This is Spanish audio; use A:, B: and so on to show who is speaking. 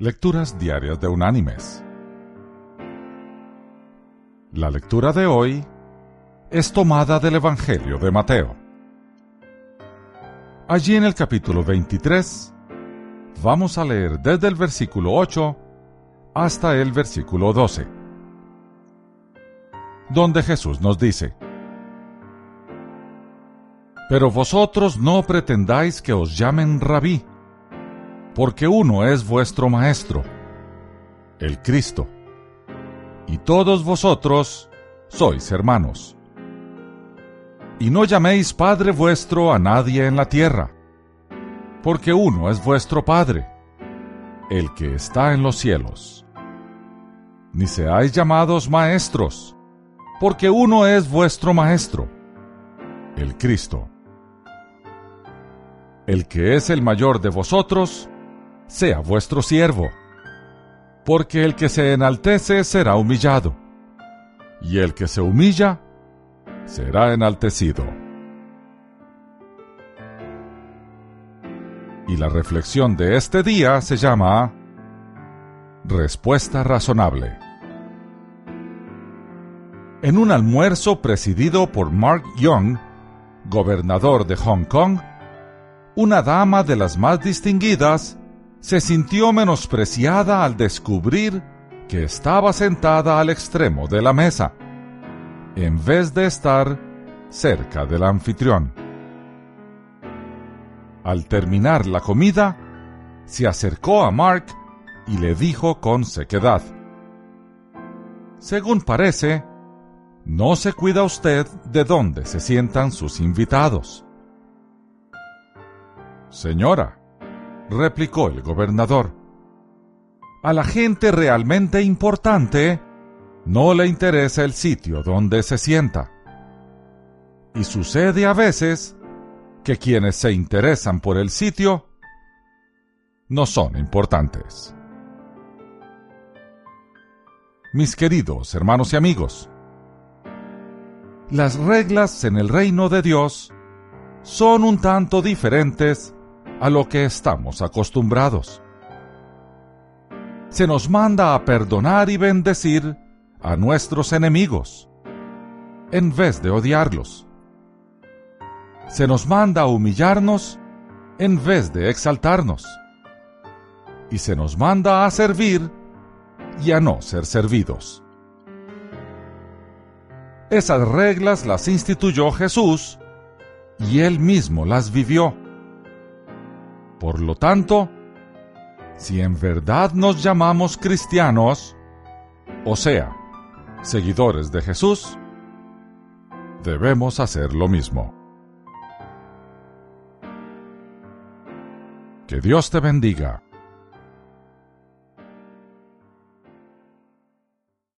A: Lecturas Diarias de Unánimes. La lectura de hoy es tomada del Evangelio de Mateo. Allí en el capítulo 23 vamos a leer desde el versículo 8 hasta el versículo 12, donde Jesús nos dice, Pero vosotros no pretendáis que os llamen rabí, porque uno es vuestro Maestro, el Cristo, y todos vosotros sois hermanos. Y no llaméis Padre vuestro a nadie en la tierra, porque uno es vuestro Padre, el que está en los cielos. Ni seáis llamados maestros, porque uno es vuestro Maestro, el Cristo. El que es el mayor de vosotros, sea vuestro siervo, porque el que se enaltece será humillado, y el que se humilla será enaltecido. Y la reflexión de este día se llama Respuesta razonable. En un almuerzo presidido por Mark Young, gobernador de Hong Kong, una dama de las más distinguidas se sintió menospreciada al descubrir que estaba sentada al extremo de la mesa, en vez de estar cerca del anfitrión. Al terminar la comida, se acercó a Mark y le dijo con sequedad, Según parece, no se cuida usted de dónde se sientan sus invitados. Señora, replicó el gobernador. A la gente realmente importante no le interesa el sitio donde se sienta. Y sucede a veces que quienes se interesan por el sitio no son importantes. Mis queridos hermanos y amigos, las reglas en el reino de Dios son un tanto diferentes a lo que estamos acostumbrados. Se nos manda a perdonar y bendecir a nuestros enemigos, en vez de odiarlos. Se nos manda a humillarnos en vez de exaltarnos. Y se nos manda a servir y a no ser servidos. Esas reglas las instituyó Jesús y él mismo las vivió. Por lo tanto, si en verdad nos llamamos cristianos, o sea, seguidores de Jesús, debemos hacer lo mismo. Que Dios te bendiga.